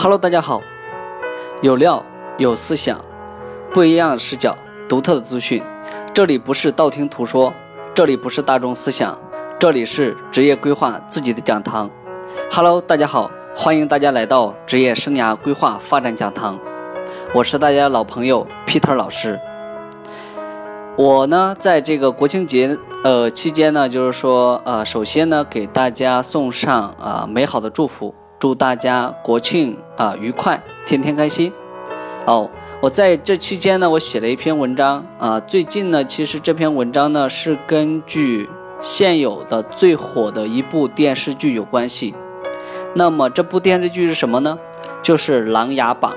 Hello，大家好，有料有思想，不一样的视角，独特的资讯。这里不是道听途说，这里不是大众思想，这里是职业规划自己的讲堂。Hello，大家好，欢迎大家来到职业生涯规划发展讲堂。我是大家老朋友 Peter 老师。我呢，在这个国庆节呃期间呢，就是说呃，首先呢，给大家送上啊美好的祝福，祝大家国庆啊愉快，天天开心。哦，我在这期间呢，我写了一篇文章啊，最近呢，其实这篇文章呢是根据现有的最火的一部电视剧有关系。那么这部电视剧是什么呢？就是《琅琊榜》。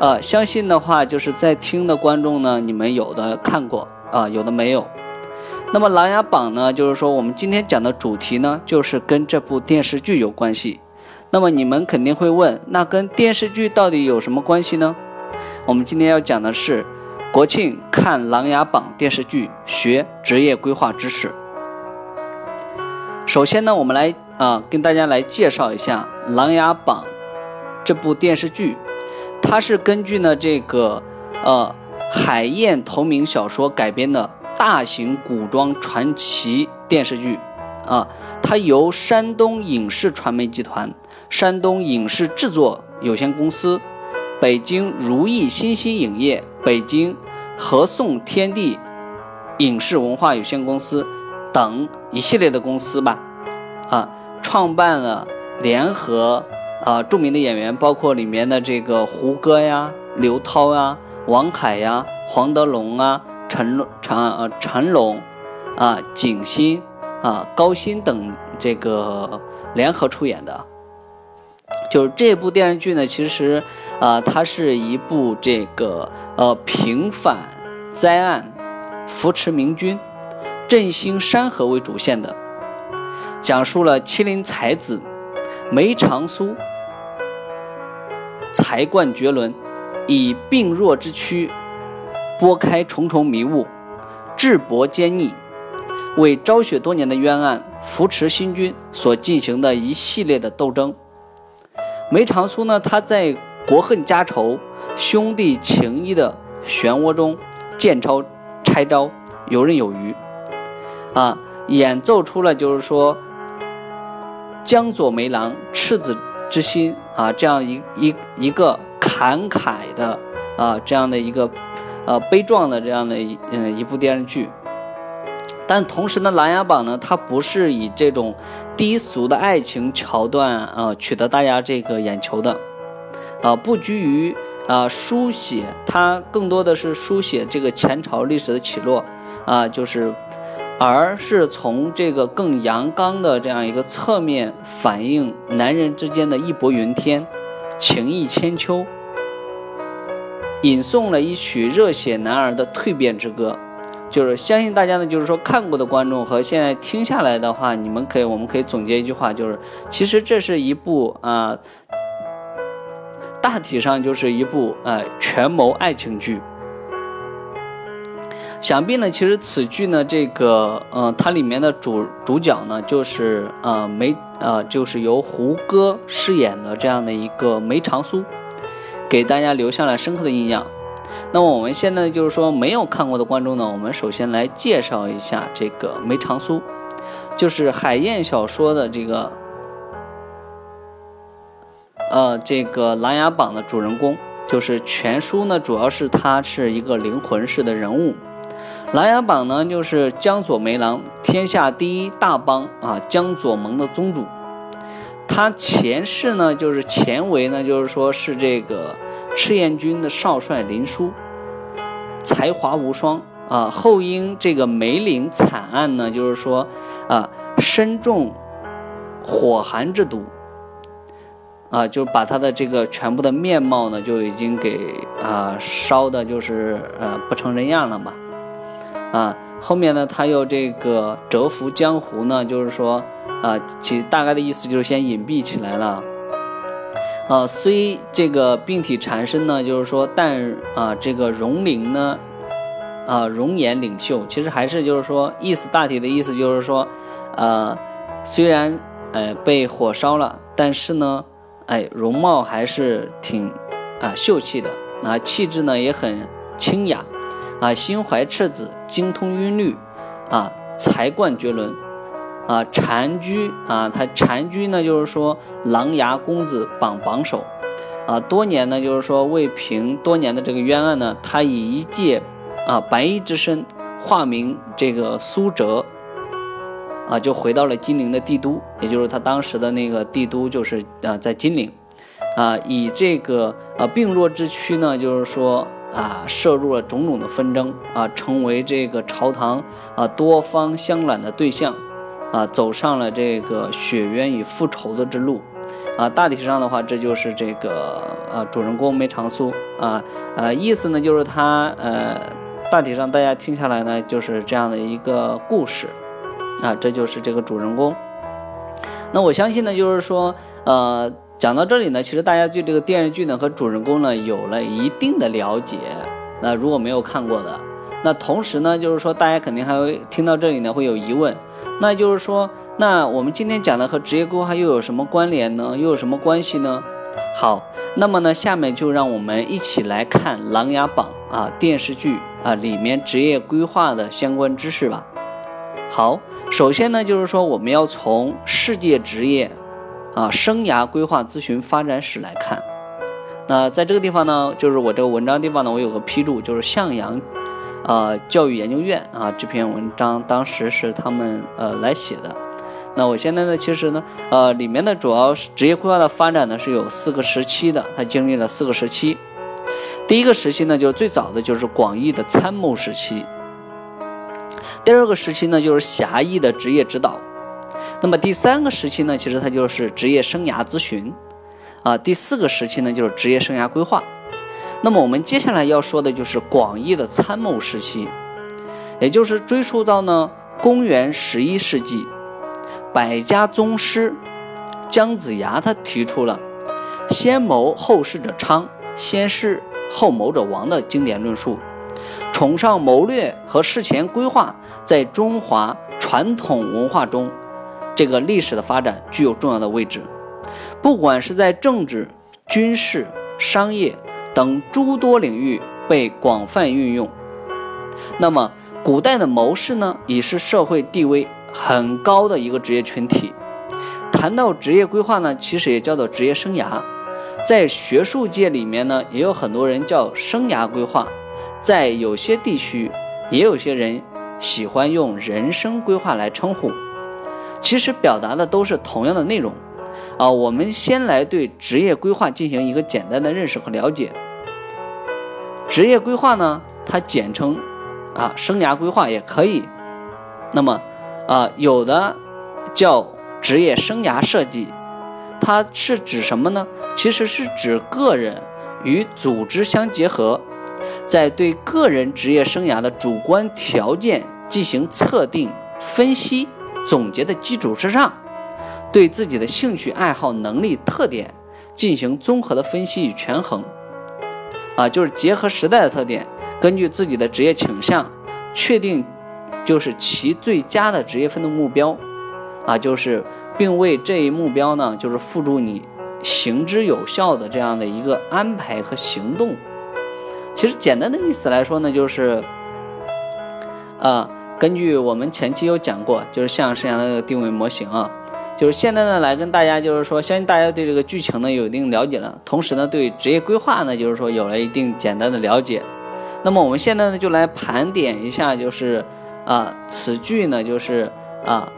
呃，相信的话，就是在听的观众呢，你们有的看过啊，有的没有。那么《琅琊榜》呢，就是说我们今天讲的主题呢，就是跟这部电视剧有关系。那么你们肯定会问，那跟电视剧到底有什么关系呢？我们今天要讲的是国庆看《琅琊榜》电视剧，学职业规划知识。首先呢，我们来啊，跟大家来介绍一下《琅琊榜》这部电视剧。它是根据呢这个呃海燕同名小说改编的大型古装传奇电视剧啊，它由山东影视传媒集团、山东影视制作有限公司、北京如意新兴影业、北京和颂天地影视文化有限公司等一系列的公司吧啊创办了联合。啊，著名的演员包括里面的这个胡歌呀、刘涛呀、王凯呀、黄德龙啊、陈陈呃陈龙啊、景欣啊、高鑫等这个联合出演的，就是这部电视剧呢，其实啊，它是一部这个呃平反灾案、扶持明君、振兴山河为主线的，讲述了麒麟才子梅长苏。才冠绝伦，以病弱之躯拨开重重迷雾，智博坚毅，为昭雪多年的冤案扶持新君所进行的一系列的斗争。梅长苏呢，他在国恨家仇、兄弟情谊的漩涡中，见招拆招，游刃有余，啊，演奏出了就是说江左梅郎赤子。之心啊，这样一一一个慷慨的啊，这样的一个呃悲壮的这样的一嗯一部电视剧，但同时呢，《琅琊榜》呢，它不是以这种低俗的爱情桥段啊取得大家这个眼球的啊，不拘于啊书写，它更多的是书写这个前朝历史的起落啊，就是。而是从这个更阳刚的这样一个侧面反映男人之间的义薄云天、情义千秋，吟诵了一曲热血男儿的蜕变之歌。就是相信大家呢，就是说看过的观众和现在听下来的话，你们可以，我们可以总结一句话，就是其实这是一部啊，大体上就是一部呃权谋爱情剧。想必呢，其实此剧呢，这个，呃，它里面的主主角呢，就是呃梅，呃，就是由胡歌饰演的这样的一个梅长苏，给大家留下了深刻的印象。那么我们现在就是说没有看过的观众呢，我们首先来介绍一下这个梅长苏，就是海燕小说的这个，呃，这个《琅琊榜》的主人公，就是全书呢，主要是他是一个灵魂式的人物。琅琊榜呢，就是江左梅郎，天下第一大帮啊，江左盟的宗主。他前世呢，就是前为呢，就是说是这个赤焰军的少帅林殊，才华无双啊。后因这个梅岭惨案呢，就是说啊，身中火寒之毒啊，就把他的这个全部的面貌呢，就已经给啊烧的，就是呃不成人样了嘛。啊，后面呢，他又这个蛰伏江湖呢，就是说，啊，其大概的意思就是先隐蔽起来了。啊，虽这个病体缠身呢，就是说，但啊，这个容龄呢，啊，容颜领袖，其实还是就是说，意思大体的意思就是说，呃，虽然呃被火烧了，但是呢，哎，容貌还是挺啊秀气的啊，气质呢也很清雅啊，心怀赤子，精通音律啊，才冠绝伦啊，婵居啊，他婵居呢就是说琅琊公子榜榜首啊，多年呢就是说为平多年的这个冤案呢，他以一介啊白衣之身化名这个苏哲。啊，就回到了金陵的帝都，也就是他当时的那个帝都，就是啊，在金陵，啊，以这个啊病弱之躯呢，就是说啊，涉入了种种的纷争啊，成为这个朝堂啊多方相揽的对象，啊，走上了这个雪冤与复仇的之路，啊，大体上的话，这就是这个啊主人公梅长苏啊，呃，意思呢，就是他呃，大体上大家听下来呢，就是这样的一个故事。啊，这就是这个主人公。那我相信呢，就是说，呃，讲到这里呢，其实大家对这个电视剧呢和主人公呢有了一定的了解。那如果没有看过的，那同时呢，就是说大家肯定还会听到这里呢会有疑问，那就是说，那我们今天讲的和职业规划又有什么关联呢？又有什么关系呢？好，那么呢，下面就让我们一起来看《琅琊榜》啊电视剧啊里面职业规划的相关知识吧。好，首先呢，就是说我们要从世界职业啊生涯规划咨询发展史来看。那在这个地方呢，就是我这个文章地方呢，我有个批注，就是向阳啊教育研究院啊这篇文章当时是他们呃来写的。那我现在呢，其实呢，呃里面的主要是职业规划的发展呢是有四个时期的，它经历了四个时期。第一个时期呢，就是最早的就是广义的参谋时期。第二个时期呢，就是狭义的职业指导；那么第三个时期呢，其实它就是职业生涯咨询；啊，第四个时期呢，就是职业生涯规划。那么我们接下来要说的就是广义的参谋时期，也就是追溯到呢公元十一世纪，百家宗师姜子牙他提出了“先谋后事者昌，先事后谋者亡”的经典论述。崇尚谋略和事前规划，在中华传统文化中，这个历史的发展具有重要的位置。不管是在政治、军事、商业等诸多领域被广泛运用。那么，古代的谋士呢，已是社会地位很高的一个职业群体。谈到职业规划呢，其实也叫做职业生涯。在学术界里面呢，也有很多人叫生涯规划。在有些地区，也有些人喜欢用人生规划来称呼，其实表达的都是同样的内容。啊，我们先来对职业规划进行一个简单的认识和了解。职业规划呢，它简称啊生涯规划也可以。那么啊，有的叫职业生涯设计，它是指什么呢？其实是指个人与组织相结合。在对个人职业生涯的主观条件进行测定、分析、总结的基础之上，对自己的兴趣爱好、能力特点进行综合的分析与权衡。啊，就是结合时代的特点，根据自己的职业倾向，确定就是其最佳的职业奋斗目标。啊，就是并为这一目标呢，就是付诸你行之有效的这样的一个安排和行动。其实简单的意思来说呢，就是，啊，根据我们前期有讲过，就是像剩下的这个定位模型啊，就是现在呢来跟大家就是说，相信大家对这个剧情呢有一定了解了，同时呢对职业规划呢就是说有了一定简单的了解。那么我们现在呢就来盘点一下，就是啊此剧呢就是啊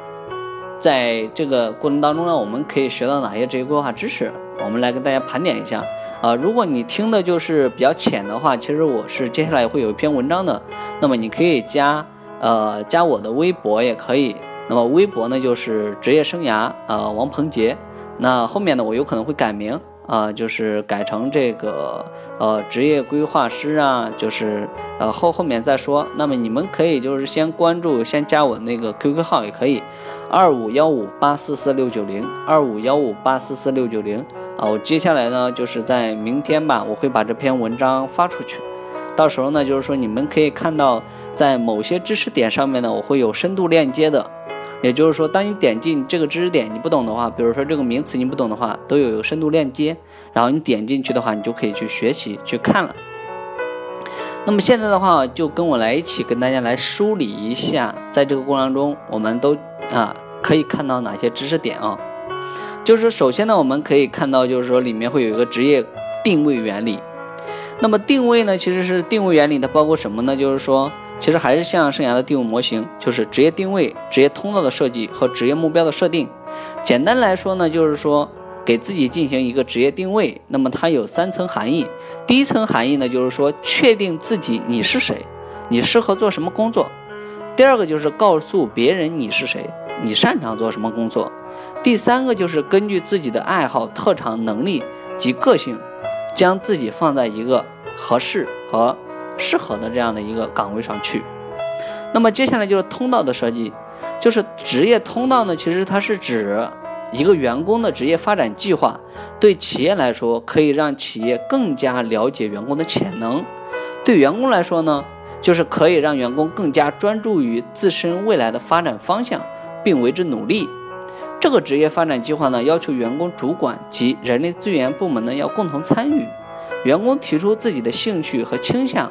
在这个过程当中呢，我们可以学到哪些职业规划知识？我们来跟大家盘点一下啊，如果你听的就是比较浅的话，其实我是接下来会有一篇文章的，那么你可以加呃加我的微博也可以，那么微博呢就是职业生涯啊王鹏杰，那后面呢我有可能会改名。啊，就是改成这个呃职业规划师啊，就是呃后后面再说。那么你们可以就是先关注，先加我那个 QQ 号也可以，二五幺五八四四六九零，二五幺五八四四六九零啊。我接下来呢，就是在明天吧，我会把这篇文章发出去。到时候呢，就是说你们可以看到，在某些知识点上面呢，我会有深度链接的。也就是说，当你点进这个知识点，你不懂的话，比如说这个名词你不懂的话，都有一个深度链接，然后你点进去的话，你就可以去学习去看了。那么现在的话，就跟我来一起跟大家来梳理一下，在这个过程中，我们都啊可以看到哪些知识点啊？就是首先呢，我们可以看到，就是说里面会有一个职业定位原理。那么定位呢，其实是定位原理，它包括什么呢？就是说，其实还是像生涯的定位模型，就是职业定位、职业通道的设计和职业目标的设定。简单来说呢，就是说给自己进行一个职业定位。那么它有三层含义。第一层含义呢，就是说确定自己你是谁，你适合做什么工作。第二个就是告诉别人你是谁，你擅长做什么工作。第三个就是根据自己的爱好、特长、能力及个性。将自己放在一个合适和适合的这样的一个岗位上去。那么接下来就是通道的设计，就是职业通道呢，其实它是指一个员工的职业发展计划。对企业来说，可以让企业更加了解员工的潜能；对员工来说呢，就是可以让员工更加专注于自身未来的发展方向，并为之努力。这个职业发展计划呢，要求员工主管及人力资源部门呢要共同参与。员工提出自己的兴趣和倾向，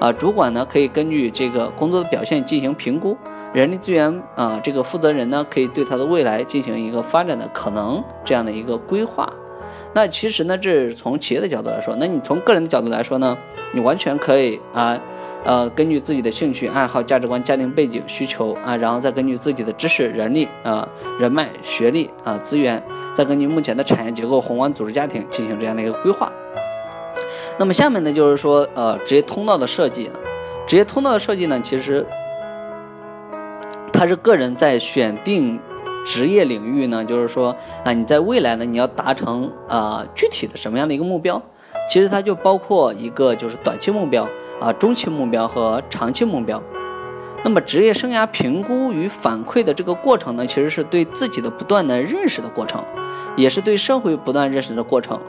啊，主管呢可以根据这个工作的表现进行评估。人力资源啊，这个负责人呢可以对他的未来进行一个发展的可能这样的一个规划。那其实呢，这是从企业的角度来说，那你从个人的角度来说呢，你完全可以啊，呃，根据自己的兴趣爱好、价值观、家庭背景需求啊，然后再根据自己的知识、人力啊、人脉、学历啊、资源，再根据目前的产业结构、宏观组织、家庭进行这样的一个规划。那么下面呢，就是说呃，职业通道的设计，职业通道的设计呢，其实它是个人在选定。职业领域呢，就是说啊，你在未来呢，你要达成啊具体的什么样的一个目标？其实它就包括一个就是短期目标啊、中期目标和长期目标。那么职业生涯评估与反馈的这个过程呢，其实是对自己的不断的认识的过程，也是对社会不断认识的过程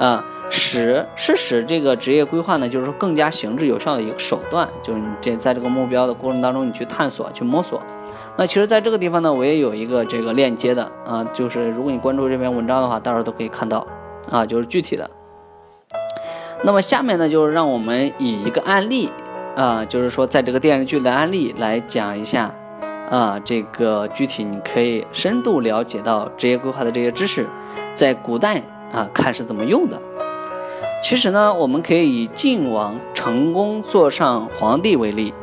啊，使是使这个职业规划呢，就是说更加行之有效的一个手段，就是你这在这个目标的过程当中，你去探索、去摸索。那其实，在这个地方呢，我也有一个这个链接的啊，就是如果你关注这篇文章的话，到时候都可以看到啊，就是具体的。那么下面呢，就是让我们以一个案例啊，就是说在这个电视剧的案例来讲一下啊，这个具体你可以深度了解到职业规划的这些知识，在古代啊看是怎么用的。其实呢，我们可以以晋王成功坐上皇帝为例，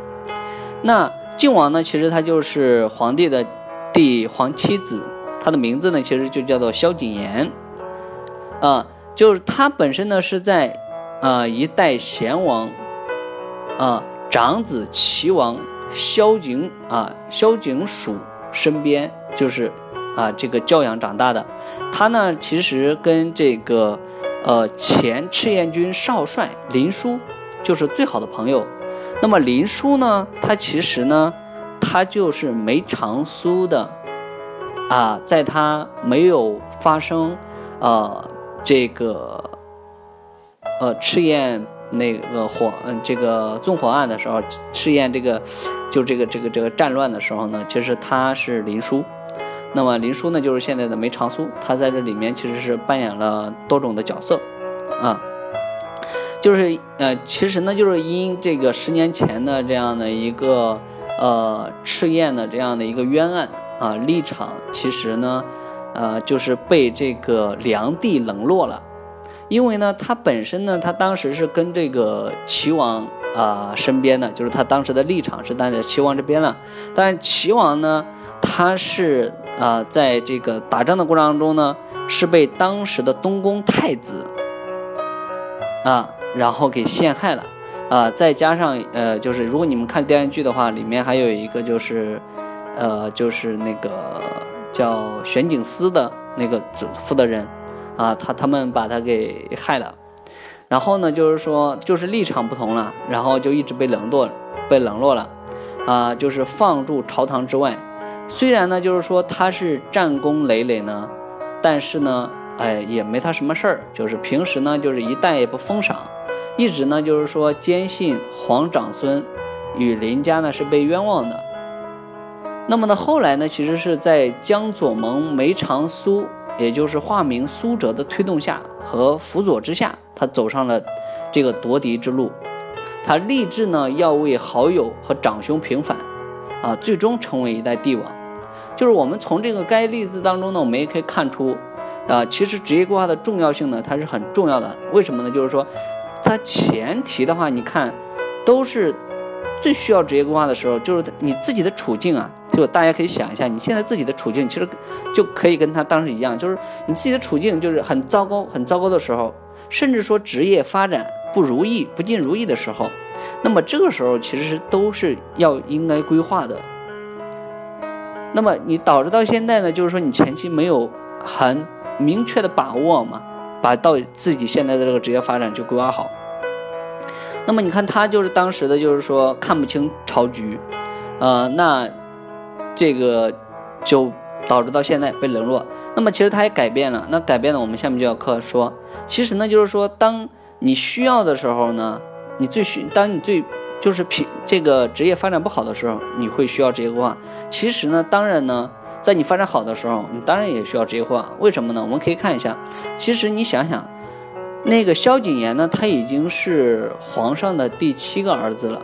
那。晋王呢，其实他就是皇帝的第皇七子，他的名字呢，其实就叫做萧景琰，啊，就是他本身呢是在啊一代贤王啊长子齐王萧景啊萧景曙身边，就是啊这个教养长大的。他呢其实跟这个呃前赤焰军少帅林殊就是最好的朋友。那么林殊呢？他其实呢，他就是梅长苏的啊，在他没有发生呃这个呃赤焰那个火嗯这个纵火案的时候，赤焰这个就这个这个这个战乱的时候呢，其实他是林殊。那么林殊呢，就是现在的梅长苏，他在这里面其实是扮演了多种的角色啊。就是呃，其实呢，就是因这个十年前的这样的一个呃赤焰的这样的一个冤案啊，立场其实呢，呃，就是被这个梁帝冷落了，因为呢，他本身呢，他当时是跟这个齐王啊身边的，就是他当时的立场是站在齐王这边了，但齐王呢，他是啊，在这个打仗的过程当中呢，是被当时的东宫太子啊。然后给陷害了，啊，再加上呃，就是如果你们看电视剧的话，里面还有一个就是，呃，就是那个叫玄景司的那个负责人，啊，他他们把他给害了，然后呢，就是说就是立场不同了，然后就一直被冷落，被冷落了，啊，就是放逐朝堂之外。虽然呢，就是说他是战功累累呢，但是呢，哎，也没他什么事儿，就是平时呢，就是一旦也不封赏。一直呢，就是说坚信皇长孙与林家呢是被冤枉的，那么呢，后来呢，其实是在江左盟梅长苏，也就是化名苏辙的推动下和辅佐之下，他走上了这个夺嫡之路。他立志呢，要为好友和长兄平反，啊，最终成为一代帝王。就是我们从这个该例子当中呢，我们也可以看出，啊，其实职业规划的重要性呢，它是很重要的。为什么呢？就是说，它前提的话，你看，都是。最需要职业规划的时候，就是你自己的处境啊，就大家可以想一下，你现在自己的处境，其实就可以跟他当时一样，就是你自己的处境就是很糟糕、很糟糕的时候，甚至说职业发展不如意、不尽如意的时候，那么这个时候其实都是要应该规划的。那么你导致到现在呢，就是说你前期没有很明确的把握嘛，把到自己现在的这个职业发展就规划好。那么你看他就是当时的，就是说看不清朝局，呃，那这个就导致到现在被冷落。那么其实他也改变了，那改变了，我们下面就要课说，其实呢，就是说当你需要的时候呢，你最需，当你最就是平这个职业发展不好的时候，你会需要职业规划。其实呢，当然呢，在你发展好的时候，你当然也需要职业规划。为什么呢？我们可以看一下，其实你想想。那个萧景琰呢，他已经是皇上的第七个儿子了，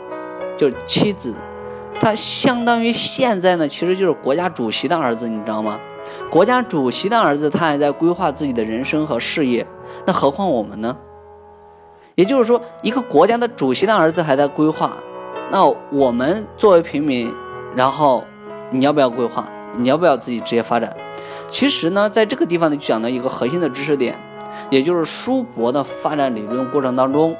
就是妻子，他相当于现在呢，其实就是国家主席的儿子，你知道吗？国家主席的儿子，他还在规划自己的人生和事业，那何况我们呢？也就是说，一个国家的主席的儿子还在规划，那我们作为平民，然后你要不要规划？你要不要自己职业发展？其实呢，在这个地方呢，就讲到一个核心的知识点。也就是叔伯的发展理论过程当中，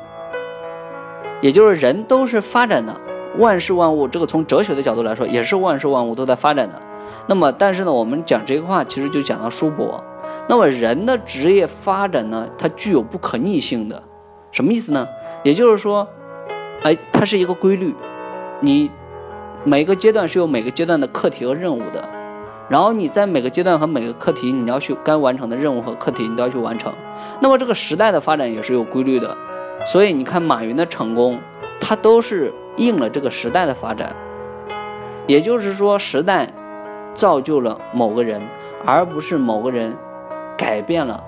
也就是人都是发展的，万事万物，这个从哲学的角度来说，也是万事万物都在发展的。那么，但是呢，我们讲这个话，其实就讲到叔伯。那么，人的职业发展呢，它具有不可逆性的，什么意思呢？也就是说，哎，它是一个规律，你每个阶段是有每个阶段的课题和任务的。然后你在每个阶段和每个课题，你要去该完成的任务和课题，你都要去完成。那么这个时代的发展也是有规律的，所以你看马云的成功，他都是应了这个时代的发展。也就是说，时代造就了某个人，而不是某个人改变了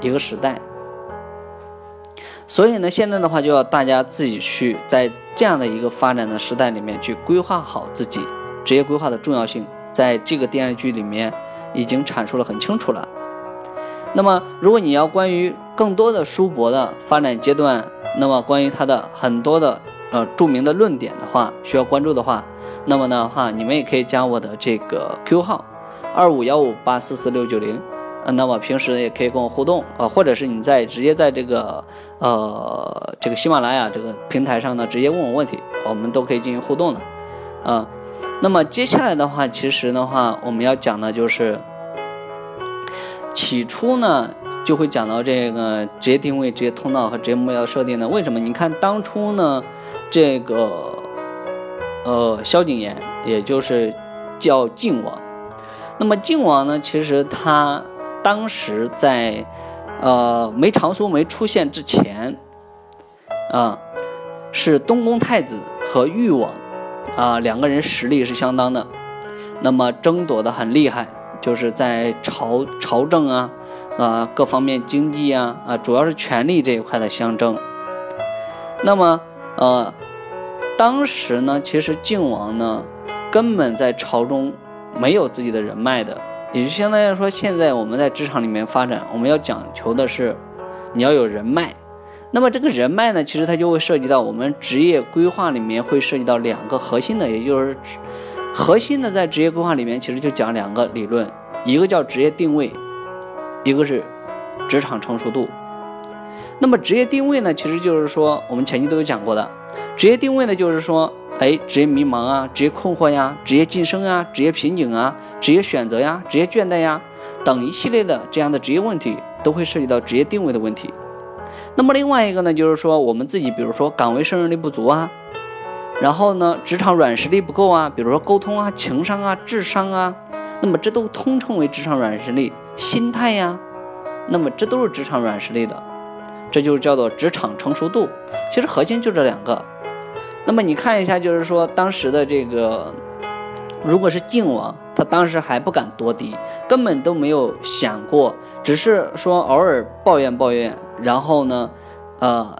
一个时代。所以呢，现在的话就要大家自己去在这样的一个发展的时代里面去规划好自己职业规划的重要性。在这个电视剧里面已经阐述了很清楚了。那么，如果你要关于更多的叔伯的发展阶段，那么关于他的很多的呃著名的论点的话，需要关注的话，那么的话，你们也可以加我的这个 Q 号二五幺五八四四六九零。呃，那么平时也可以跟我互动啊，或者是你在直接在这个呃这个喜马拉雅这个平台上呢，直接问我问题，我们都可以进行互动的，啊。那么接下来的话，其实的话，我们要讲的就是，起初呢，就会讲到这个职业定位、职业通道和职业目标设定呢。为什么？你看当初呢，这个呃萧景琰，也就是叫晋王。那么晋王呢，其实他当时在呃梅长苏没出现之前，啊，是东宫太子和誉王。啊，两个人实力是相当的，那么争夺的很厉害，就是在朝朝政啊，啊各方面经济啊，啊主要是权力这一块的相争。那么呃，当时呢，其实靖王呢，根本在朝中没有自己的人脉的，也就相当于说，现在我们在职场里面发展，我们要讲求的是你要有人脉。那么这个人脉呢，其实它就会涉及到我们职业规划里面会涉及到两个核心的，也就是核心的在职业规划里面，其实就讲两个理论，一个叫职业定位，一个是职场成熟度。那么职业定位呢，其实就是说我们前期都有讲过的，职业定位呢就是说，哎，职业迷茫啊，职业困惑呀，职业晋升啊，职业瓶颈啊，职业选择呀，职业倦怠呀等一系列的这样的职业问题，都会涉及到职业定位的问题。那么另外一个呢，就是说我们自己，比如说岗位胜任力不足啊，然后呢，职场软实力不够啊，比如说沟通啊、情商啊、智商啊，那么这都通称为职场软实力。心态呀，那么这都是职场软实力的，这就叫做职场成熟度。其实核心就这两个。那么你看一下，就是说当时的这个如果是晋王，他当时还不敢夺嫡，根本都没有想过，只是说偶尔抱怨抱怨，然后呢，呃，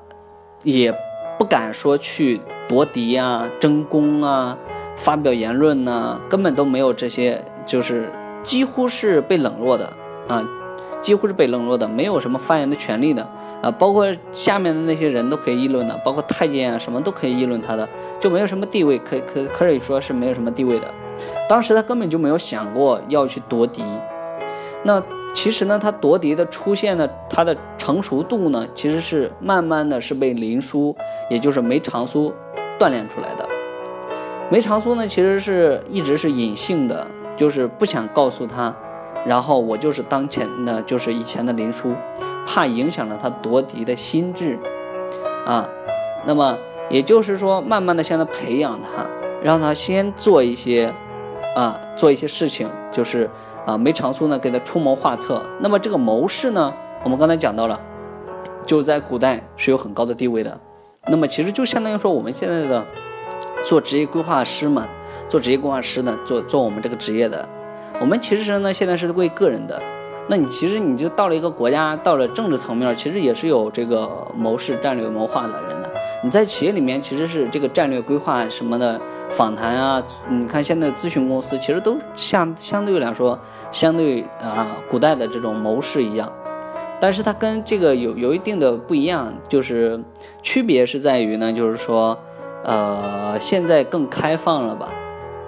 也不敢说去夺嫡啊、争功啊、发表言论呐，根本都没有这些，就是几乎是被冷落的啊。几乎是被冷落的，没有什么发言的权利的啊，包括下面的那些人都可以议论的，包括太监啊什么都可以议论他的，就没有什么地位，可可可以说是没有什么地位的。当时他根本就没有想过要去夺嫡。那其实呢，他夺嫡的出现呢，他的成熟度呢，其实是慢慢的是被林殊，也就是梅长苏锻炼出来的。梅长苏呢，其实是一直是隐性的，就是不想告诉他。然后我就是当前呢，就是以前的林殊，怕影响了他夺嫡的心智，啊，那么也就是说，慢慢的向他培养他，让他先做一些，啊，做一些事情，就是啊，梅长苏呢给他出谋划策。那么这个谋士呢，我们刚才讲到了，就在古代是有很高的地位的。那么其实就相当于说我们现在的做职业规划师嘛，做职业规划师呢，做做我们这个职业的。我们其实呢，现在是为个人的，那你其实你就到了一个国家，到了政治层面，其实也是有这个谋士、战略谋划的人的。你在企业里面其实是这个战略规划什么的访谈啊，你看现在咨询公司其实都相相对来说，相对啊古代的这种谋士一样，但是它跟这个有有一定的不一样，就是区别是在于呢，就是说，呃，现在更开放了吧。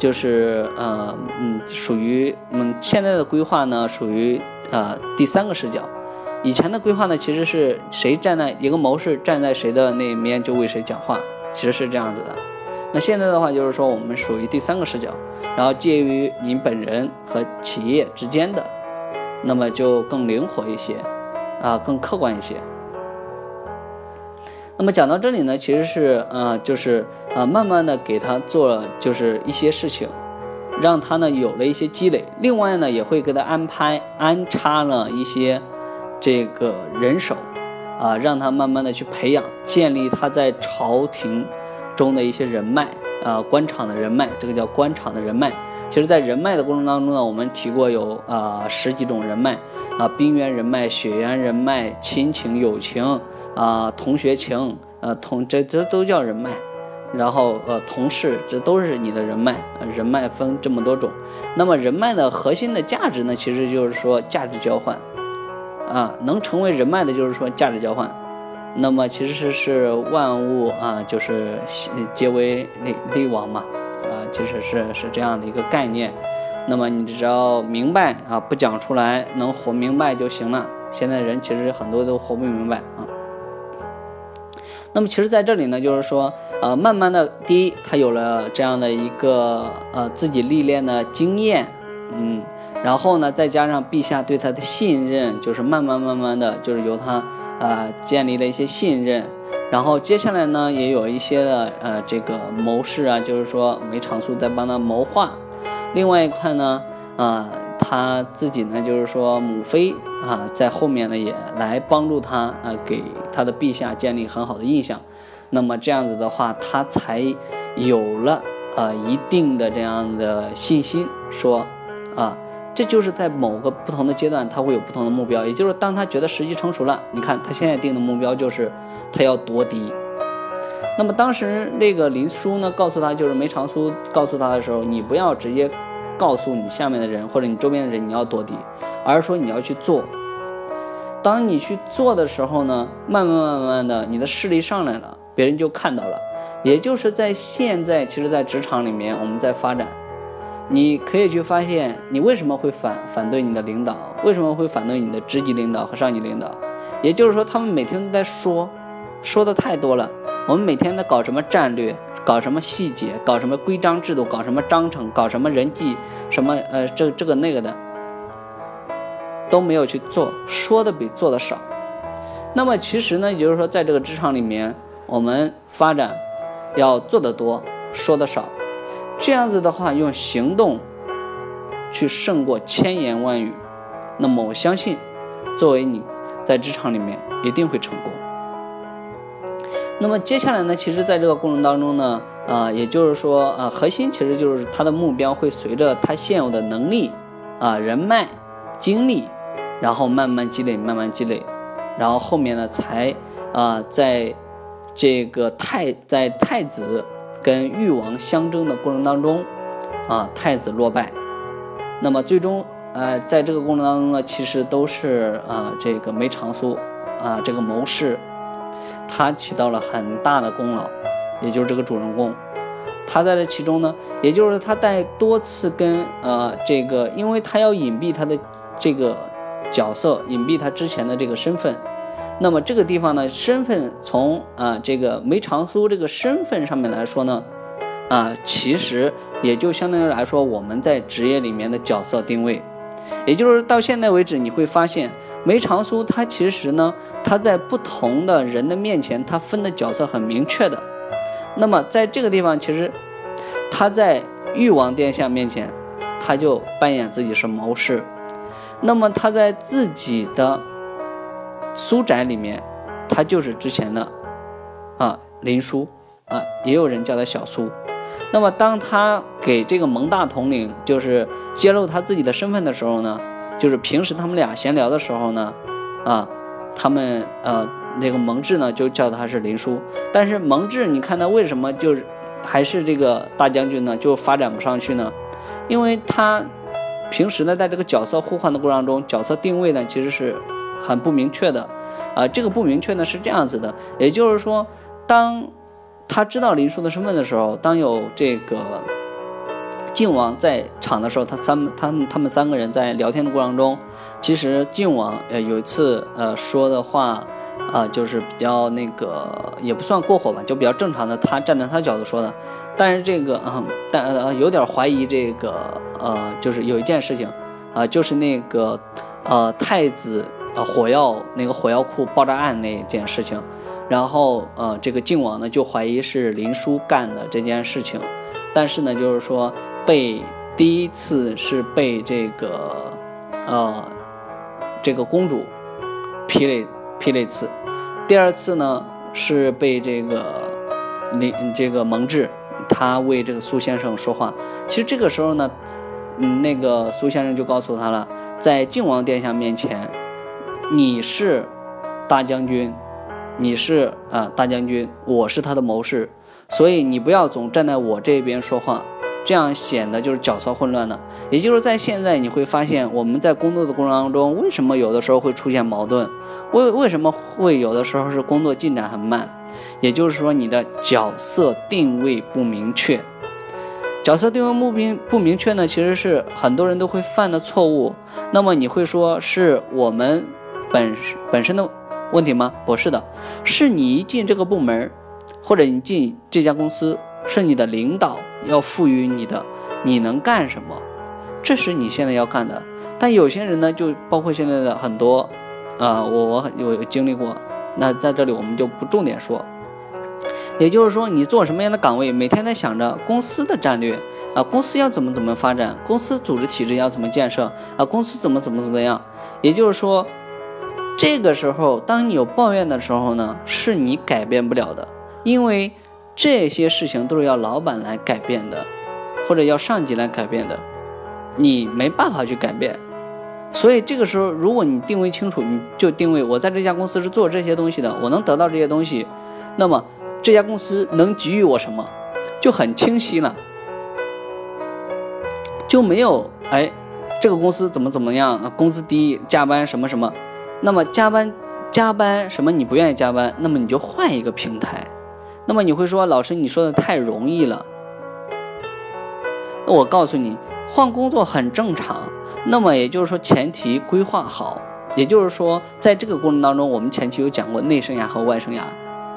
就是呃嗯，属于嗯现在的规划呢，属于呃第三个视角。以前的规划呢，其实是谁站在一个谋士站在谁的那一面就为谁讲话，其实是这样子的。那现在的话，就是说我们属于第三个视角，然后介于您本人和企业之间的，那么就更灵活一些，啊，更客观一些。那么讲到这里呢，其实是呃，就是呃，慢慢的给他做就是一些事情，让他呢有了一些积累。另外呢，也会给他安排安插了一些这个人手，啊，让他慢慢的去培养，建立他在朝廷中的一些人脉。啊，官场的人脉，这个叫官场的人脉。其实，在人脉的过程当中呢，我们提过有啊十几种人脉，啊兵缘人脉、血缘人脉、亲情、友情，啊同学情，呃同这这都叫人脉。然后呃同事，这都是你的人脉。人脉分这么多种，那么人脉的核心的价值呢，其实就是说价值交换。啊，能成为人脉的，就是说价值交换。那么其实是万物啊，就是皆为利利往嘛，啊，其实是是这样的一个概念。那么你只要明白啊，不讲出来，能活明白就行了。现在人其实很多都活不明白啊。那么其实在这里呢，就是说，呃，慢慢的，第一，他有了这样的一个呃自己历练的经验，嗯，然后呢，再加上陛下对他的信任，就是慢慢慢慢的就是由他。啊，建立了一些信任，然后接下来呢，也有一些的呃，这个谋士啊，就是说梅长苏在帮他谋划。另外一块呢，啊，他自己呢，就是说母妃啊，在后面呢也来帮助他啊，给他的陛下建立很好的印象。那么这样子的话，他才有了啊一定的这样的信心，说啊。这就是在某个不同的阶段，他会有不同的目标。也就是当他觉得时机成熟了，你看他现在定的目标就是他要夺嫡。那么当时那个林殊呢，告诉他就是梅长苏告诉他的时候，你不要直接告诉你下面的人或者你周边的人你要夺嫡，而是说你要去做。当你去做的时候呢，慢慢慢慢的你的势力上来了，别人就看到了。也就是在现在，其实，在职场里面我们在发展。你可以去发现，你为什么会反反对你的领导？为什么会反对你的职级领导和上级领导？也就是说，他们每天都在说，说的太多了。我们每天在搞什么战略，搞什么细节，搞什么规章制度，搞什么章程，搞什么人际，什么呃这这个那个的，都没有去做，说的比做的少。那么其实呢，也就是说，在这个职场里面，我们发展要做的多，说的少。这样子的话，用行动去胜过千言万语，那么我相信，作为你在职场里面一定会成功。那么接下来呢，其实在这个过程当中呢，啊，也就是说，啊，核心其实就是他的目标会随着他现有的能力，啊，人脉、精力，然后慢慢积累，慢慢积累，然后后面呢，才啊，在这个太在太子跟誉王相争的过程当中，啊，太子落败，那么最终，呃，在这个过程当中呢，其实都是啊，这个梅长苏，啊，这个谋士。他起到了很大的功劳，也就是这个主人公，他在这其中呢，也就是他在多次跟呃这个，因为他要隐蔽他的这个角色，隐蔽他之前的这个身份，那么这个地方呢，身份从啊这个梅长苏这个身份上面来说呢，啊其实也就相当于来说我们在职业里面的角色定位。也就是到现在为止，你会发现梅长苏他其实呢，他在不同的人的面前，他分的角色很明确的。那么在这个地方，其实他在誉王殿下面前，他就扮演自己是谋士；那么他在自己的苏宅里面，他就是之前的啊林殊啊，也有人叫他小苏。那么，当他给这个蒙大统领就是揭露他自己的身份的时候呢，就是平时他们俩闲聊的时候呢，啊，他们呃那个蒙挚呢就叫他是林殊，但是蒙挚你看他为什么就是还是这个大将军呢，就发展不上去呢？因为他平时呢在这个角色互换的过程中，角色定位呢其实是很不明确的，啊，这个不明确呢是这样子的，也就是说当。他知道林殊的身份的时候，当有这个靖王在场的时候，他三他们他们三个人在聊天的过程中，其实靖王呃有一次呃说的话啊，就是比较那个也不算过火吧，就比较正常的，他站在他角度说的。但是这个嗯，但呃有点怀疑这个呃，就是有一件事情啊，就是那个呃太子啊火药那个火药库爆炸案那件事情。然后，呃，这个靖王呢就怀疑是林殊干的这件事情，但是呢，就是说被第一次是被这个，呃，这个公主劈了劈了一次，第二次呢是被这个林这个蒙挚他为这个苏先生说话。其实这个时候呢，嗯，那个苏先生就告诉他了，在靖王殿下面前，你是大将军。你是啊大将军，我是他的谋士，所以你不要总站在我这边说话，这样显得就是角色混乱了。也就是在现在，你会发现我们在工作的过程当中，为什么有的时候会出现矛盾？为为什么会有的时候是工作进展很慢？也就是说，你的角色定位不明确。角色定位不明不明确呢，其实是很多人都会犯的错误。那么你会说是我们本本身的。问题吗？不是的，是你一进这个部门，或者你进这家公司，是你的领导要赋予你的，你能干什么？这是你现在要干的。但有些人呢，就包括现在的很多，啊，我我有经历过。那在这里我们就不重点说。也就是说，你做什么样的岗位，每天在想着公司的战略啊，公司要怎么怎么发展，公司组织体制要怎么建设啊，公司怎么怎么怎么样。也就是说。这个时候，当你有抱怨的时候呢，是你改变不了的，因为这些事情都是要老板来改变的，或者要上级来改变的，你没办法去改变。所以这个时候，如果你定位清楚，你就定位我在这家公司是做这些东西的，我能得到这些东西，那么这家公司能给予我什么，就很清晰了，就没有哎，这个公司怎么怎么样，工资低，加班什么什么。那么加班，加班什么？你不愿意加班，那么你就换一个平台。那么你会说，老师你说的太容易了。那我告诉你，换工作很正常。那么也就是说，前提规划好。也就是说，在这个过程当中，我们前期有讲过内生涯和外生涯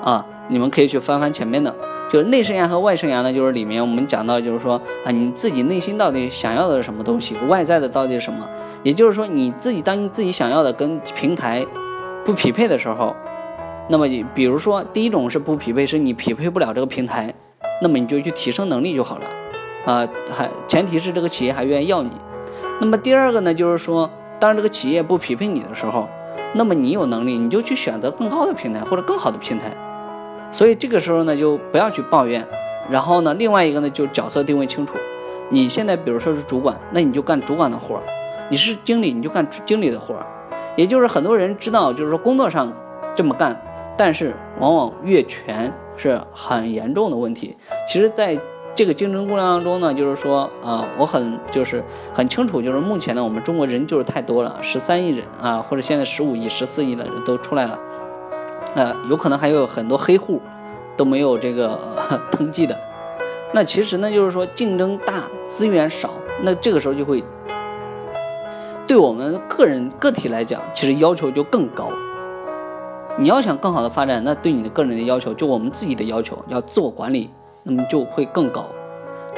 啊，你们可以去翻翻前面的。就是内生涯和外生涯呢，就是里面我们讲到，就是说啊，你自己内心到底想要的是什么东西，外在的到底是什么？也就是说，你自己当你自己想要的跟平台不匹配的时候，那么你比如说第一种是不匹配，是你匹配不了这个平台，那么你就去提升能力就好了，啊，还前提是这个企业还愿意要你。那么第二个呢，就是说当这个企业不匹配你的时候，那么你有能力，你就去选择更高的平台或者更好的平台。所以这个时候呢，就不要去抱怨。然后呢，另外一个呢，就是角色定位清楚。你现在比如说是主管，那你就干主管的活儿；你是经理，你就干经理的活儿。也就是很多人知道，就是说工作上这么干，但是往往越权是很严重的问题。其实，在这个竞争过程当中呢，就是说啊，我很就是很清楚，就是目前呢，我们中国人就是太多了，十三亿人啊，或者现在十五亿、十四亿的人都出来了，呃，有可能还有很多黑户都没有这个登记的。那其实呢，就是说竞争大，资源少，那这个时候就会对我们个人个体来讲，其实要求就更高。你要想更好的发展，那对你的个人的要求，就我们自己的要求，要自我管理，那么就会更高。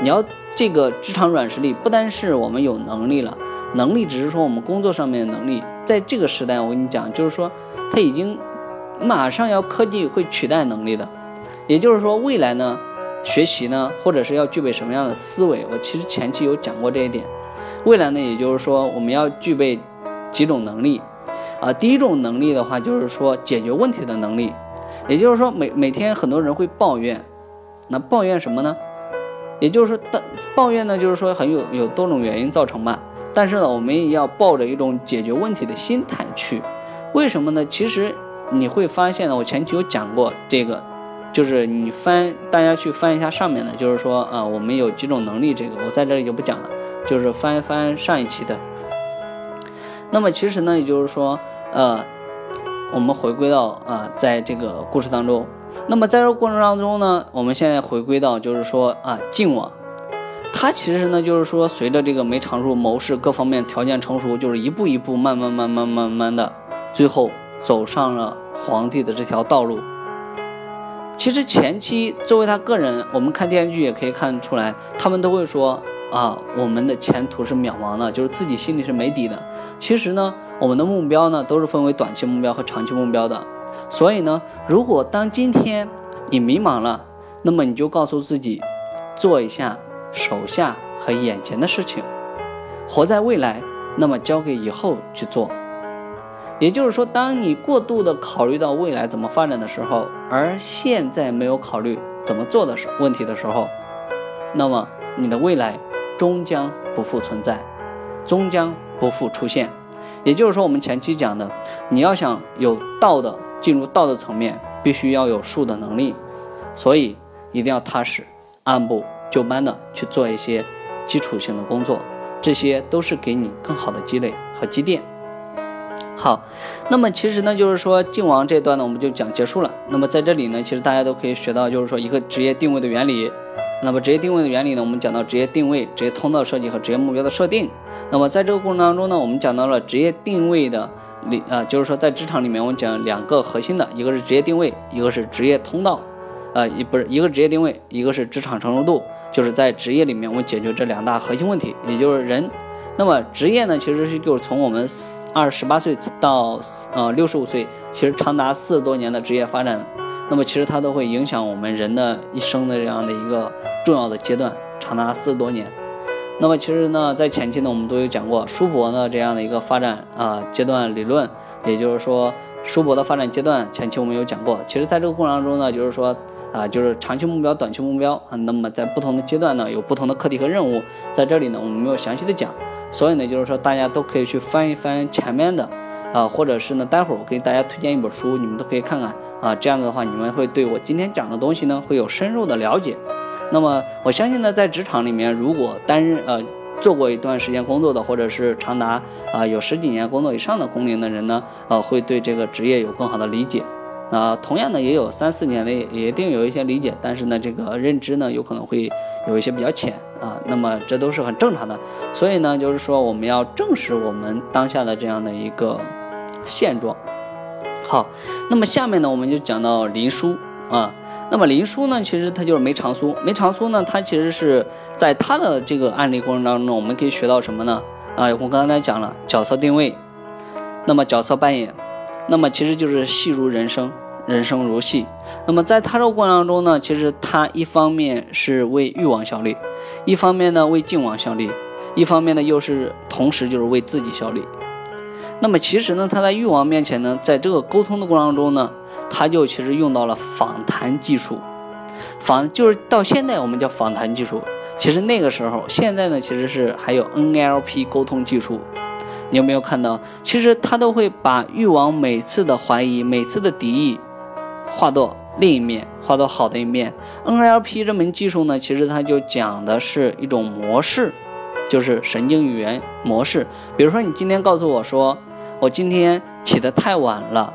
你要这个职场软实力，不单是我们有能力了，能力只是说我们工作上面的能力。在这个时代，我跟你讲，就是说它已经马上要科技会取代能力的，也就是说未来呢。学习呢，或者是要具备什么样的思维？我其实前期有讲过这一点。未来呢，也就是说我们要具备几种能力啊。第一种能力的话，就是说解决问题的能力。也就是说，每每天很多人会抱怨，那抱怨什么呢？也就是说，但抱怨呢，就是说很有有多种原因造成吧。但是呢，我们也要抱着一种解决问题的心态去。为什么呢？其实你会发现呢，我前期有讲过这个。就是你翻，大家去翻一下上面的，就是说啊，我们有几种能力，这个我在这里就不讲了，就是翻一翻上一期的。那么其实呢，也就是说，呃，我们回归到啊，在这个故事当中，那么在这个过程当中呢，我们现在回归到就是说啊，晋王，他其实呢，就是说随着这个梅长苏谋士各方面条件成熟，就是一步一步慢慢慢慢慢慢的，最后走上了皇帝的这条道路。其实前期作为他个人，我们看电视剧也可以看出来，他们都会说啊，我们的前途是渺茫的，就是自己心里是没底的。其实呢，我们的目标呢都是分为短期目标和长期目标的。所以呢，如果当今天你迷茫了，那么你就告诉自己，做一下手下和眼前的事情，活在未来，那么交给以后去做。也就是说，当你过度的考虑到未来怎么发展的时候，而现在没有考虑怎么做的时问题的时候，那么你的未来终将不复存在，终将不复出现。也就是说，我们前期讲的，你要想有道的进入道的层面，必须要有术的能力，所以一定要踏实，按部就班的去做一些基础性的工作，这些都是给你更好的积累和积淀。好，那么其实呢，就是说靖王这段呢，我们就讲结束了。那么在这里呢，其实大家都可以学到，就是说一个职业定位的原理。那么职业定位的原理呢，我们讲到职业定位、职业通道设计和职业目标的设定。那么在这个过程当中呢，我们讲到了职业定位的里啊，就是说在职场里面，我们讲两个核心的，一个是职业定位，一个是职业通道。呃，一不是一个职业定位，一个是职场成熟度，就是在职业里面我们解决这两大核心问题，也就是人。那么职业呢，其实是就是从我们二十八岁到呃六十五岁，其实长达四十多年的职业发展，那么其实它都会影响我们人的一生的这样的一个重要的阶段，长达四十多年。那么其实呢，在前期呢，我们都有讲过叔伯的这样的一个发展啊阶段理论，也就是说叔伯的发展阶段前期我们有讲过。其实在这个过程当中呢，就是说。啊，就是长期目标、短期目标啊。那么在不同的阶段呢，有不同的课题和任务。在这里呢，我们没有详细的讲，所以呢，就是说大家都可以去翻一翻前面的啊，或者是呢，待会儿我给大家推荐一本书，你们都可以看看啊。这样子的话，你们会对我今天讲的东西呢，会有深入的了解。那么我相信呢，在职场里面，如果担任呃做过一段时间工作的，或者是长达啊有十几年工作以上的工龄的人呢，呃，会对这个职业有更好的理解。那同样呢，也有三四年的，也一定有一些理解，但是呢，这个认知呢，有可能会有一些比较浅啊。那么这都是很正常的，所以呢，就是说我们要正视我们当下的这样的一个现状。好，那么下面呢，我们就讲到林殊啊。那么林殊呢，其实他就是梅长苏。梅长苏呢，他其实是在他的这个案例过程当中，我们可以学到什么呢？啊，我刚才讲了角色定位，那么角色扮演。那么其实就是戏如人生，人生如戏。那么在他这个过程当中呢，其实他一方面是为欲望效力，一方面呢为晋王效力，一方面呢又是同时就是为自己效力。那么其实呢，他在誉王面前呢，在这个沟通的过程中呢，他就其实用到了访谈技术。访就是到现在我们叫访谈技术，其实那个时候，现在呢其实是还有 NLP 沟通技术。你有没有看到？其实他都会把欲望每次的怀疑、每次的敌意，化作另一面，化作好的一面。NLP 这门技术呢，其实它就讲的是一种模式，就是神经语言模式。比如说，你今天告诉我说，我今天起得太晚了，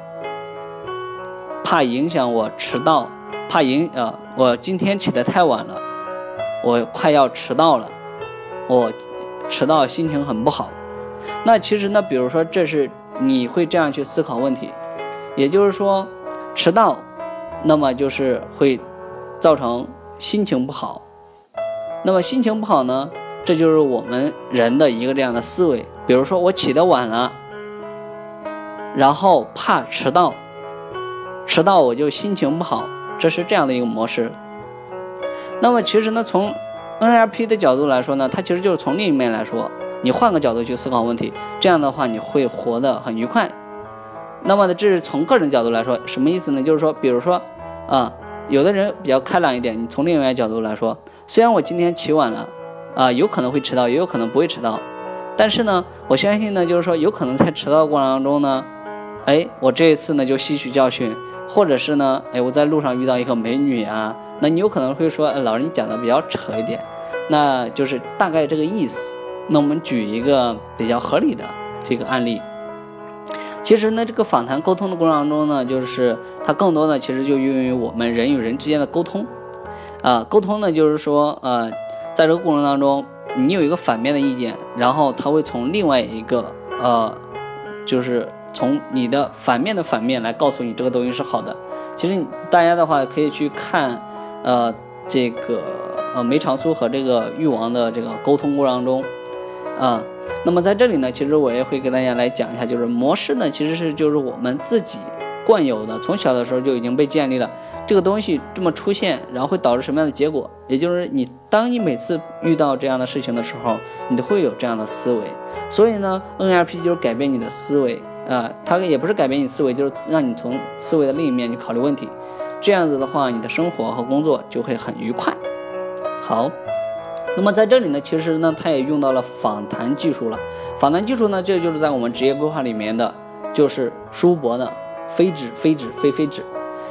怕影响我迟到，怕影呃，我今天起得太晚了，我快要迟到了，我迟到心情很不好。那其实呢，比如说，这是你会这样去思考问题，也就是说，迟到，那么就是会造成心情不好。那么心情不好呢，这就是我们人的一个这样的思维。比如说，我起得晚了，然后怕迟到，迟到我就心情不好，这是这样的一个模式。那么其实呢，从 NLP 的角度来说呢，它其实就是从另一面来说。你换个角度去思考问题，这样的话你会活得很愉快。那么呢，这是从个人角度来说，什么意思呢？就是说，比如说，啊，有的人比较开朗一点，你从另外一个角度来说，虽然我今天起晚了，啊，有可能会迟到，也有可能不会迟到，但是呢，我相信呢，就是说，有可能在迟到过程当中呢，哎，我这一次呢就吸取教训，或者是呢，哎，我在路上遇到一个美女啊，那你有可能会说，哎，老人讲的比较扯一点，那就是大概这个意思。那我们举一个比较合理的这个案例。其实呢，这个访谈沟通的过程当中呢，就是它更多的其实就用于我们人与人之间的沟通。啊，沟通呢，就是说，呃，在这个过程当中，你有一个反面的意见，然后他会从另外一个，呃，就是从你的反面的反面来告诉你这个东西是好的。其实大家的话可以去看，呃，这个呃梅长苏和这个誉王的这个沟通过程中。啊，那么在这里呢，其实我也会给大家来讲一下，就是模式呢，其实是就是我们自己惯有的，从小的时候就已经被建立了这个东西这么出现，然后会导致什么样的结果？也就是你当你每次遇到这样的事情的时候，你都会有这样的思维。所以呢，NLP 就是改变你的思维啊，它也不是改变你思维，就是让你从思维的另一面去考虑问题。这样子的话，你的生活和工作就会很愉快。好。那么在这里呢，其实呢，它也用到了访谈技术了。访谈技术呢，这就是在我们职业规划里面的，就是叔伯的非止非止非非止。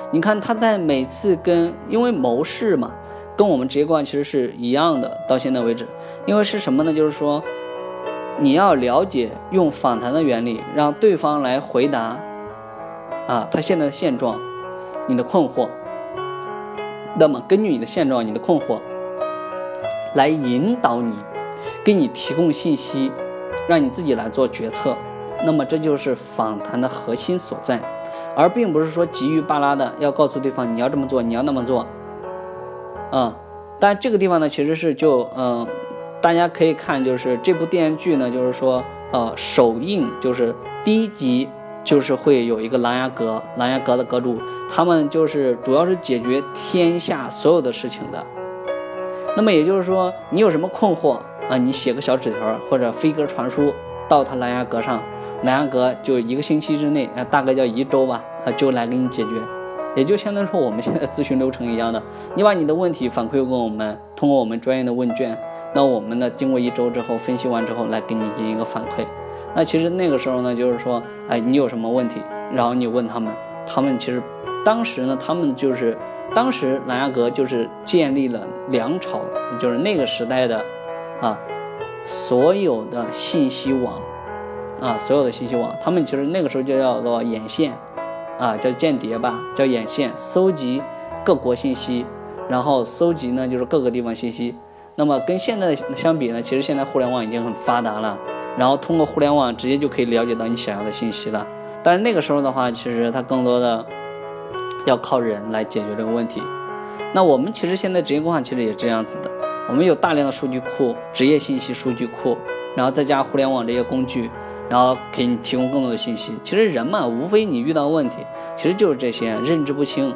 你看他在每次跟，因为谋事嘛，跟我们职业规划其实是一样的。到现在为止，因为是什么呢？就是说，你要了解用访谈的原理，让对方来回答啊，他现在的现状，你的困惑。那么根据你的现状，你的困惑。来引导你，给你提供信息，让你自己来做决策。那么这就是访谈的核心所在，而并不是说急于巴拉的要告诉对方你要这么做，你要那么做。啊，但这个地方呢，其实是就嗯，大家可以看，就是这部电视剧呢，就是说呃，首映就是第一集就是会有一个琅琊阁，琅琊阁的阁主，他们就是主要是解决天下所有的事情的。那么也就是说，你有什么困惑啊？你写个小纸条或者飞鸽传书到他蓝牙阁上，蓝牙阁就一个星期之内，啊，大概叫一周吧，啊，就来给你解决。也就相当于说我们现在咨询流程一样的，你把你的问题反馈给我们，通过我们专业的问卷，那我们呢经过一周之后分析完之后，来给你进行一个反馈。那其实那个时候呢，就是说，哎，你有什么问题，然后你问他们，他们其实当时呢，他们就是。当时琅琊阁就是建立了梁朝，就是那个时代的，啊，所有的信息网，啊，所有的信息网，他们其实那个时候就叫做眼线，啊，叫间谍吧，叫眼线，搜集各国信息，然后搜集呢就是各个地方信息。那么跟现在相比呢，其实现在互联网已经很发达了，然后通过互联网直接就可以了解到你想要的信息了。但是那个时候的话，其实它更多的。要靠人来解决这个问题。那我们其实现在职业规划其实也这样子的，我们有大量的数据库、职业信息数据库，然后再加互联网这些工具，然后给你提供更多的信息。其实人嘛，无非你遇到问题，其实就是这些认知不清，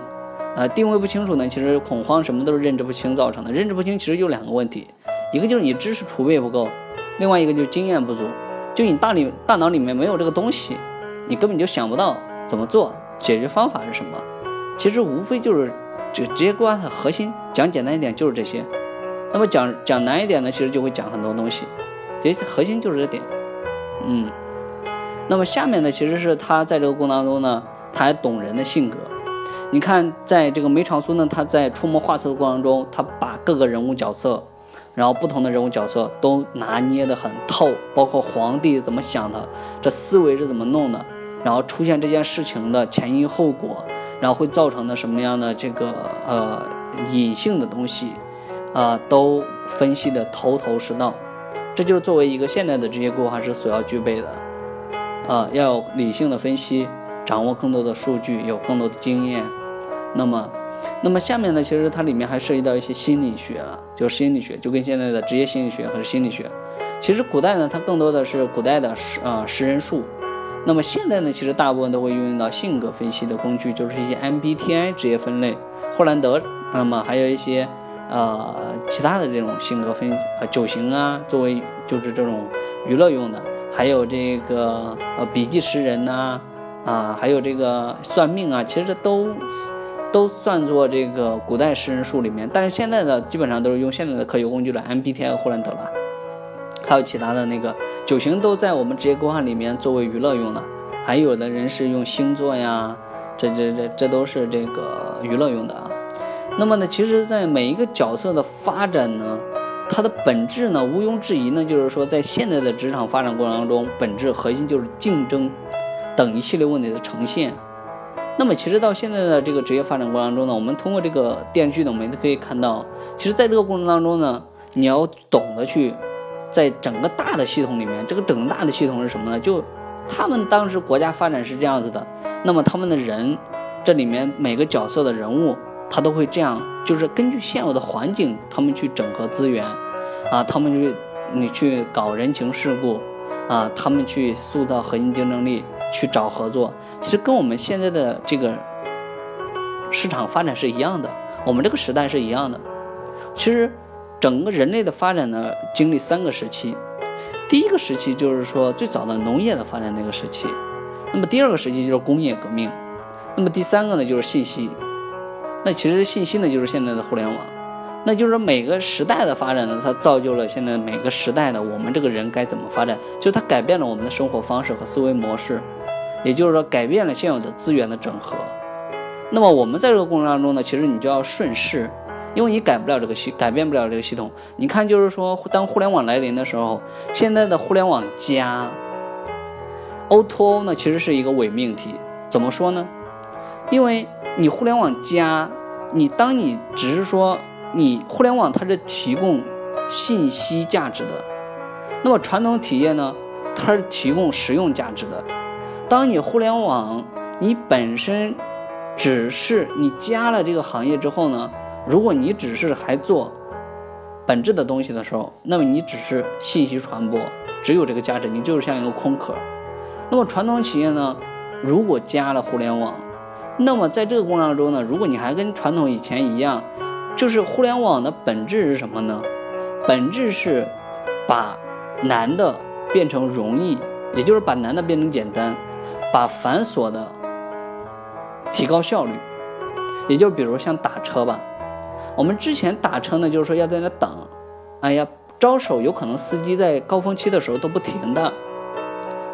啊，定位不清楚呢，其实恐慌什么都是认知不清造成的。认知不清其实就两个问题，一个就是你知识储备不够，另外一个就是经验不足。就你大里大脑里面没有这个东西，你根本就想不到怎么做，解决方法是什么。其实无非就是这个职业规划的核心，讲简单一点就是这些。那么讲讲难一点呢，其实就会讲很多东西。其实核心就是这点，嗯。那么下面呢，其实是他在这个过程当中呢，他还懂人的性格。你看，在这个梅长苏呢，他在出谋划策的过程中，他把各个人物角色，然后不同的人物角色都拿捏得很透，包括皇帝怎么想的，这思维是怎么弄的，然后出现这件事情的前因后果，然后会造成的什么样的这个呃隐性的东西，啊，都分析的头头是道。这就是作为一个现代的职业规划师所要具备的，啊，要有理性的分析。掌握更多的数据，有更多的经验，那么，那么下面呢？其实它里面还涉及到一些心理学了，就心理学，就跟现在的职业心理学和心理学。其实古代呢，它更多的是古代的识啊识人术，那么现在呢，其实大部分都会运用到性格分析的工具，就是一些 MBTI 职业分类，霍兰德，那么还有一些呃其他的这种性格分呃九型啊，作为就是这种娱乐用的，还有这个呃笔记识人呐。啊，还有这个算命啊，其实都都算作这个古代识人术里面，但是现在的基本上都是用现在的科学工具了，MBTI、霍兰德了，还有其他的那个九型都在我们职业规划里面作为娱乐用的，还有的人是用星座呀，这这这这都是这个娱乐用的啊。那么呢，其实，在每一个角色的发展呢，它的本质呢，毋庸置疑呢，就是说在现在的职场发展过程当中，本质核心就是竞争。等一系列问题的呈现，那么其实到现在的这个职业发展过程当中呢，我们通过这个电视剧呢，我们都可以看到，其实在这个过程当中呢，你要懂得去，在整个大的系统里面，这个整个大的系统是什么呢？就他们当时国家发展是这样子的，那么他们的人，这里面每个角色的人物，他都会这样，就是根据现有的环境，他们去整合资源，啊，他们去你去搞人情世故。啊，他们去塑造核心竞争力，去找合作，其实跟我们现在的这个市场发展是一样的，我们这个时代是一样的。其实，整个人类的发展呢，经历三个时期。第一个时期就是说最早的农业的发展那个时期，那么第二个时期就是工业革命，那么第三个呢就是信息。那其实信息呢就是现在的互联网。那就是说，每个时代的发展呢，它造就了现在每个时代的我们这个人该怎么发展，就是它改变了我们的生活方式和思维模式，也就是说，改变了现有的资源的整合。那么我们在这个过程当中呢，其实你就要顺势，因为你改不了这个系，改变不了这个系统。你看，就是说，当互联网来临的时候，现在的互联网加 O2O 呢，其实是一个伪命题。怎么说呢？因为你互联网加，你当你只是说。你互联网它是提供信息价值的，那么传统企业呢，它是提供实用价值的。当你互联网你本身只是你加了这个行业之后呢，如果你只是还做本质的东西的时候，那么你只是信息传播，只有这个价值，你就是像一个空壳。那么传统企业呢，如果加了互联网，那么在这个过程当中呢，如果你还跟传统以前一样。就是互联网的本质是什么呢？本质是把难的变成容易，也就是把难的变成简单，把繁琐的提高效率。也就比如像打车吧，我们之前打车呢，就是说要在那等，哎呀，招手有可能司机在高峰期的时候都不停的。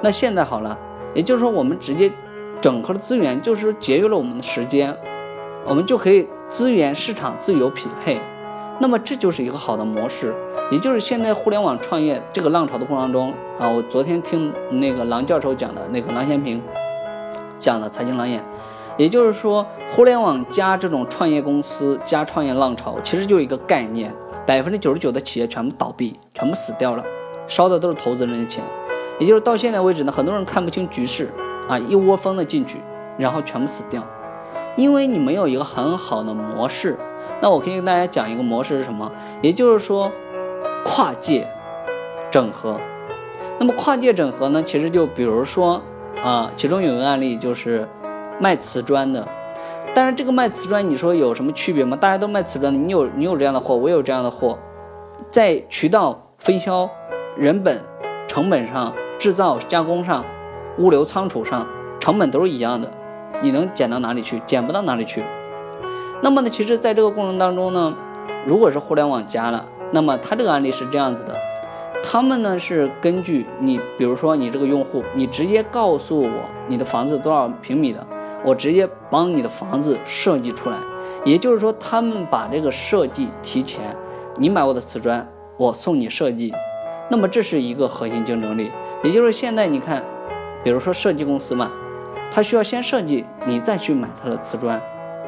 那现在好了，也就是说我们直接整合了资源，就是节约了我们的时间，我们就可以。资源市场自由匹配，那么这就是一个好的模式，也就是现在互联网创业这个浪潮的过程中啊，我昨天听那个郎教授讲的那个郎咸平讲的财经郎眼，也就是说互联网加这种创业公司加创业浪潮，其实就是一个概念，百分之九十九的企业全部倒闭，全部死掉了，烧的都是投资人的钱，也就是到现在为止呢，很多人看不清局势啊，一窝蜂的进去，然后全部死掉。因为你没有一个很好的模式，那我可以跟大家讲一个模式是什么？也就是说，跨界整合。那么跨界整合呢？其实就比如说啊，其中有一个案例就是卖瓷砖的。但是这个卖瓷砖，你说有什么区别吗？大家都卖瓷砖的，你有你有这样的货，我有这样的货，在渠道分销、人本、成本上。制造加工上、物流仓储上，成本都是一样的，你能减到哪里去？减不到哪里去。那么呢，其实在这个过程当中呢，如果是互联网加了，那么它这个案例是这样子的，他们呢是根据你，比如说你这个用户，你直接告诉我你的房子多少平米的，我直接帮你的房子设计出来。也就是说，他们把这个设计提前，你买我的瓷砖，我送你设计。那么这是一个核心竞争力。也就是现在你看，比如说设计公司嘛，他需要先设计，你再去买他的瓷砖，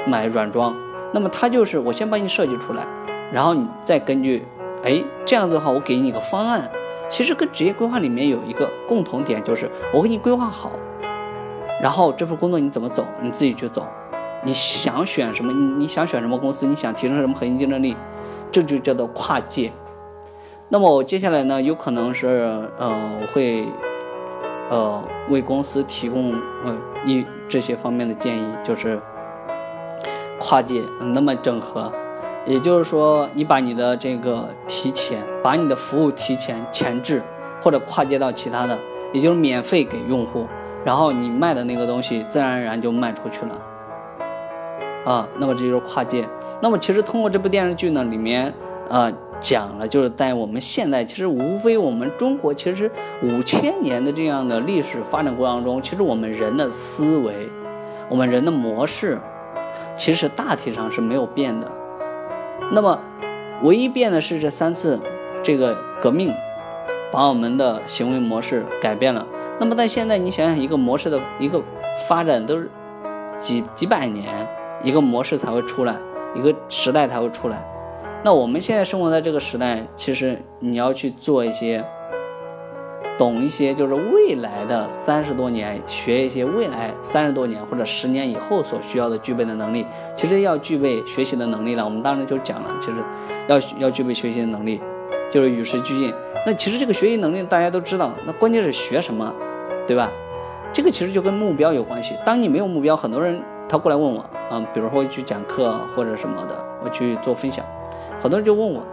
买软装。那么他就是我先帮你设计出来，然后你再根据，哎，这样子的话，我给你一个方案。其实跟职业规划里面有一个共同点，就是我给你规划好，然后这份工作你怎么走，你自己去走。你想选什么？你你想选什么公司？你想提升什么核心竞争力？这就叫做跨界。那么我接下来呢，有可能是呃，我会呃为公司提供呃一这些方面的建议，就是跨界。那么整合，也就是说，你把你的这个提前，把你的服务提前前置或者跨界到其他的，也就是免费给用户，然后你卖的那个东西自然而然就卖出去了。啊，那么这就是跨界。那么其实通过这部电视剧呢，里面呃讲了，就是在我们现在，其实无非我们中国其实五千年的这样的历史发展过程中，其实我们人的思维，我们人的模式，其实大体上是没有变的。那么唯一变的是这三次这个革命，把我们的行为模式改变了。那么在现在，你想想一个模式的一个发展都是几几百年。一个模式才会出来，一个时代才会出来。那我们现在生活在这个时代，其实你要去做一些，懂一些，就是未来的三十多年，学一些未来三十多年或者十年以后所需要的具备的能力。其实要具备学习的能力了。我们当时就讲了，其实要要具备学习的能力，就是与时俱进。那其实这个学习能力大家都知道，那关键是学什么，对吧？这个其实就跟目标有关系。当你没有目标，很多人。他过来问我，啊，比如说我去讲课或者什么的，我去做分享，很多人就问我，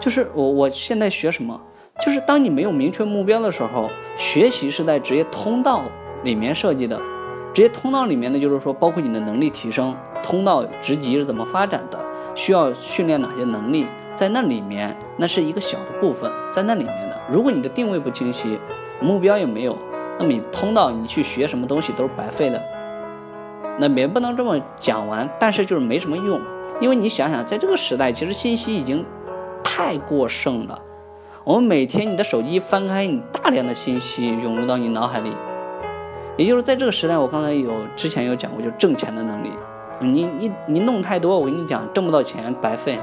就是我我现在学什么？就是当你没有明确目标的时候，学习是在职业通道里面设计的。职业通道里面呢，就是说包括你的能力提升，通道职级是怎么发展的，需要训练哪些能力，在那里面那是一个小的部分，在那里面的。如果你的定位不清晰，目标也没有，那么你通道你去学什么东西都是白费的。那也不能这么讲完，但是就是没什么用，因为你想想，在这个时代，其实信息已经太过剩了。我们每天你的手机翻开，你大量的信息涌入到你脑海里，也就是在这个时代，我刚才有之前有讲过，就挣钱的能力，你你你弄太多，我跟你讲，挣不到钱白费，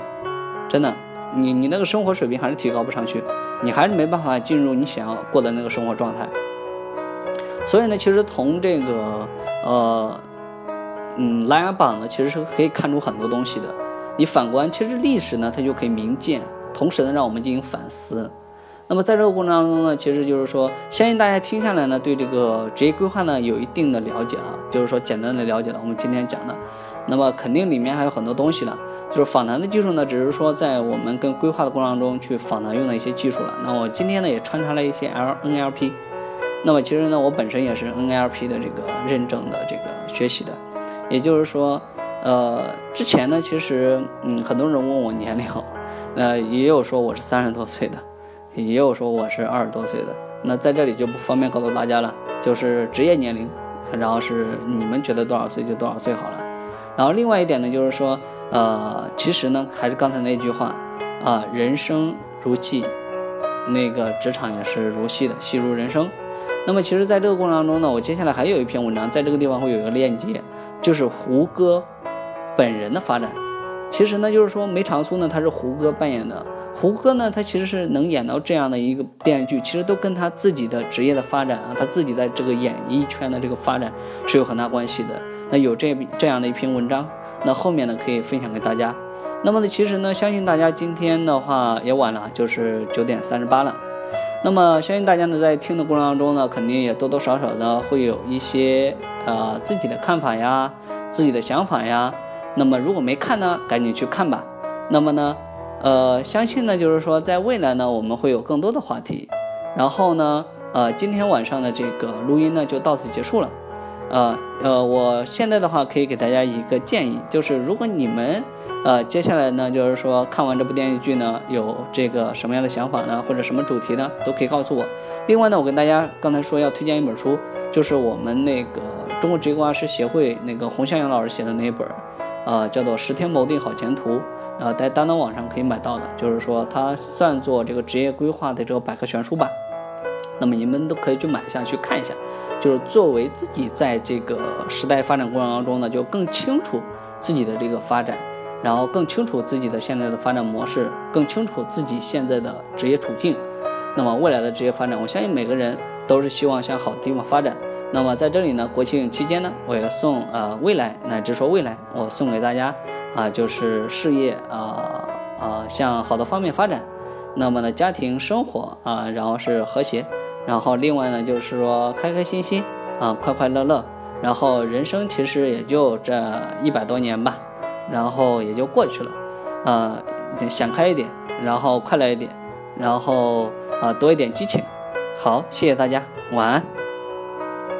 真的，你你那个生活水平还是提高不上去，你还是没办法进入你想要过的那个生活状态。所以呢，其实从这个呃。嗯，琅琊榜呢，其实是可以看出很多东西的。你反观，其实历史呢，它就可以明鉴，同时呢，让我们进行反思。那么在这个过程当中呢，其实就是说，相信大家听下来呢，对这个职业规划呢，有一定的了解了，就是说简单的了解了我们今天讲的。那么肯定里面还有很多东西了，就是访谈的技术呢，只是说在我们跟规划的过程中去访谈用的一些技术了。那我今天呢，也穿插了一些 L NLP。那么其实呢，我本身也是 NLP 的这个认证的这个学习的。也就是说，呃，之前呢，其实，嗯，很多人问我年龄，呃，也有说我是三十多岁的，也有说我是二十多岁的。那在这里就不方便告诉大家了，就是职业年龄，然后是你们觉得多少岁就多少岁好了。然后另外一点呢，就是说，呃，其实呢，还是刚才那句话，啊，人生如戏，那个职场也是如戏的，戏如人生。那么其实，在这个过程当中呢，我接下来还有一篇文章，在这个地方会有一个链接。就是胡歌本人的发展，其实呢，就是说梅长苏呢，他是胡歌扮演的。胡歌呢，他其实是能演到这样的一个电视剧，其实都跟他自己的职业的发展啊，他自己在这个演艺圈的这个发展是有很大关系的。那有这这样的一篇文章，那后面呢可以分享给大家。那么呢，其实呢，相信大家今天的话也晚了，就是九点三十八了。那么相信大家呢，在听的过程当中呢，肯定也多多少少的会有一些。呃，自己的看法呀，自己的想法呀。那么如果没看呢，赶紧去看吧。那么呢，呃，相信呢，就是说在未来呢，我们会有更多的话题。然后呢，呃，今天晚上的这个录音呢就到此结束了。呃呃，我现在的话可以给大家一个建议，就是如果你们呃接下来呢，就是说看完这部电视剧呢，有这个什么样的想法呢，或者什么主题呢，都可以告诉我。另外呢，我跟大家刚才说要推荐一本书，就是我们那个中国职业规划师协会那个洪向阳老师写的那一本，呃，叫做《十天谋定好前途》，呃，在当当网上可以买到的，就是说它算作这个职业规划的这个百科全书吧。那么你们都可以去买一下，去看一下。就是作为自己在这个时代发展过程当中呢，就更清楚自己的这个发展，然后更清楚自己的现在的发展模式，更清楚自己现在的职业处境。那么未来的职业发展，我相信每个人都是希望向好的地方发展。那么在这里呢，国庆期间呢，我要送呃未来乃至说未来，我送给大家啊，就是事业啊啊向好的方面发展。那么呢，家庭生活啊，然后是和谐。然后另外呢，就是说开开心心啊，快快乐乐。然后人生其实也就这一百多年吧，然后也就过去了。啊，想开一点，然后快乐一点，然后啊多一点激情。好，谢谢大家，晚安。